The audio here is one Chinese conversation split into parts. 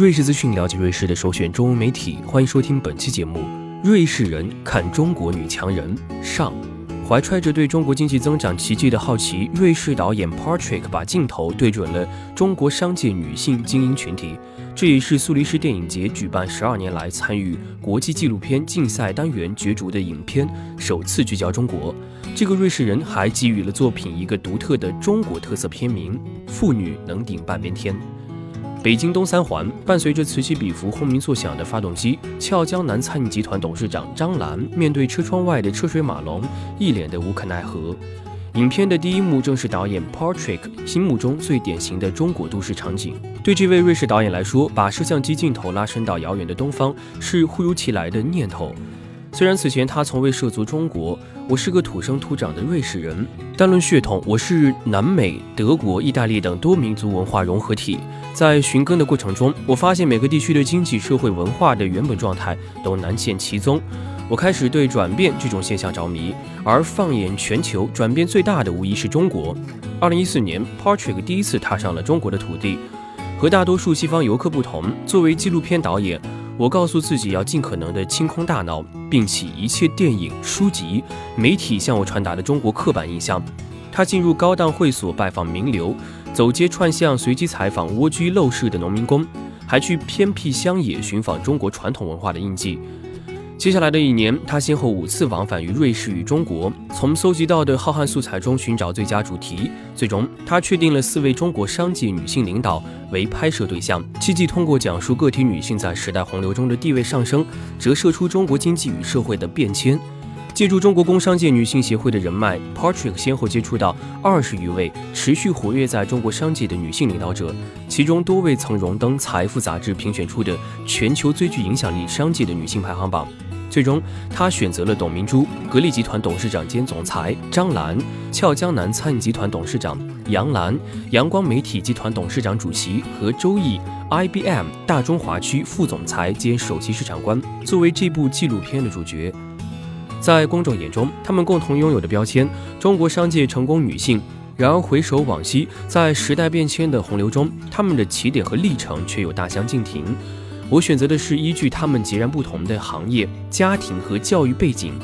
瑞士资讯，了解瑞士的首选中文媒体。欢迎收听本期节目《瑞士人看中国女强人》上。怀揣着对中国经济增长奇迹的好奇，瑞士导演 Patrick 把镜头对准了中国商界女性精英群体。这也是苏黎世电影节举办十二年来参与国际纪录片竞赛单元角逐的影片首次聚焦中国。这个瑞士人还给予了作品一个独特的中国特色片名《妇女能顶半边天》。北京东三环，伴随着此起彼伏、轰鸣作响的发动机，俏江南餐饮集团董事长张兰面对车窗外的车水马龙，一脸的无可奈何。影片的第一幕正是导演 Patrick 心目中最典型的中国都市场景。对这位瑞士导演来说，把摄像机镜头拉伸到遥远的东方，是忽如其来的念头。虽然此前他从未涉足中国，我是个土生土长的瑞士人，单论血统，我是南美、德国、意大利等多民族文化融合体。在寻根的过程中，我发现每个地区的经济社会文化的原本状态都难见其踪。我开始对转变这种现象着迷，而放眼全球，转变最大的无疑是中国。二零一四年，Patrick 第一次踏上了中国的土地，和大多数西方游客不同，作为纪录片导演。我告诉自己要尽可能的清空大脑，并弃一切电影、书籍、媒体向我传达的中国刻板印象。他进入高档会所拜访名流，走街串巷随机采访蜗居陋室的农民工，还去偏僻乡野寻访中国传统文化的印记。接下来的一年，他先后五次往返于瑞士与中国，从搜集到的浩瀚素材中寻找最佳主题。最终，他确定了四位中国商界女性领导为拍摄对象，积极通过讲述个体女性在时代洪流中的地位上升，折射出中国经济与社会的变迁。借助中国工商界女性协会的人脉，Patrick 先后接触到二十余位持续活跃在中国商界的女性领导者，其中多位曾荣登《财富》杂志评选出的全球最具影响力商界的女性排行榜。最终，他选择了董明珠，格力集团董事长兼总裁张兰，俏江南餐饮集团董事长杨澜，阳光媒体集团董事长主席和周毅，IBM 大中华区副总裁兼首席市场官，作为这部纪录片的主角。在公众眼中，他们共同拥有的标签——中国商界成功女性。然而回首往昔，在时代变迁的洪流中，他们的起点和历程却有大相径庭。我选择的是依据他们截然不同的行业、家庭和教育背景。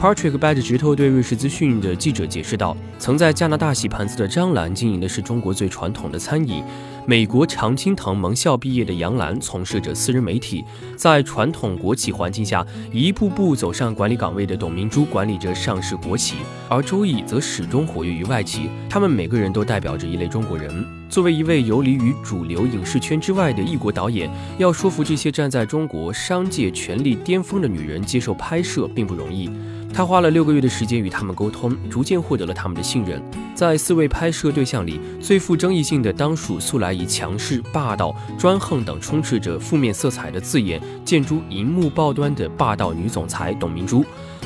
Patrick 掰着指头对瑞士资讯的记者解释道：“曾在加拿大洗盘子的张兰经营的是中国最传统的餐饮；美国常青藤盟校毕业的杨澜从事着私人媒体。在传统国企环境下一步步走上管理岗位的董明珠管理着上市国企，而周毅则始终活跃于外企。他们每个人都代表着一类中国人。作为一位游离于主流影视圈之外的异国导演，要说服这些站在中国商界权力巅峰的女人接受拍摄，并不容易。”他花了六个月的时间与他们沟通，逐渐获得了他们的信任。在四位拍摄对象里，最富争议性的当属素来以强势、霸道、专横等充斥着负面色彩的字眼见诸荧幕报端的霸道女总裁董明珠。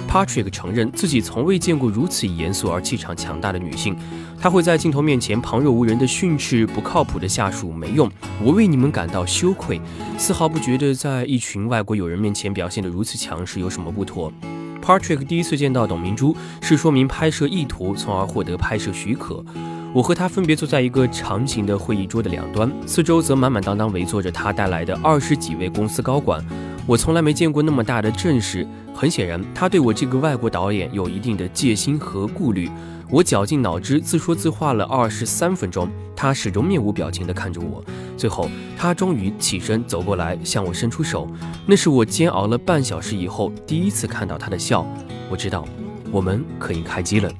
Patrick 承认自己从未见过如此严肃而气场强大的女性。她会在镜头面前旁若无人地训斥不靠谱的下属没用。我为你们感到羞愧，丝毫不觉得在一群外国友人面前表现得如此强势有什么不妥。Patrick 第一次见到董明珠是说明拍摄意图，从而获得拍摄许可。我和他分别坐在一个长形的会议桌的两端，四周则满满当当围坐着他带来的二十几位公司高管。我从来没见过那么大的阵势。很显然，他对我这个外国导演有一定的戒心和顾虑。我绞尽脑汁自说自话了二十三分钟，他始终面无表情地看着我。最后，他终于起身走过来，向我伸出手。那是我煎熬了半小时以后第一次看到他的笑。我知道，我们可以开机了。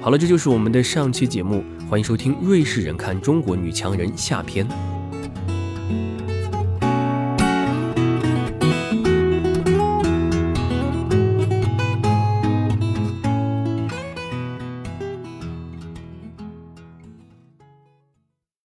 好了，这就是我们的上期节目，欢迎收听《瑞士人看中国女强人》下篇。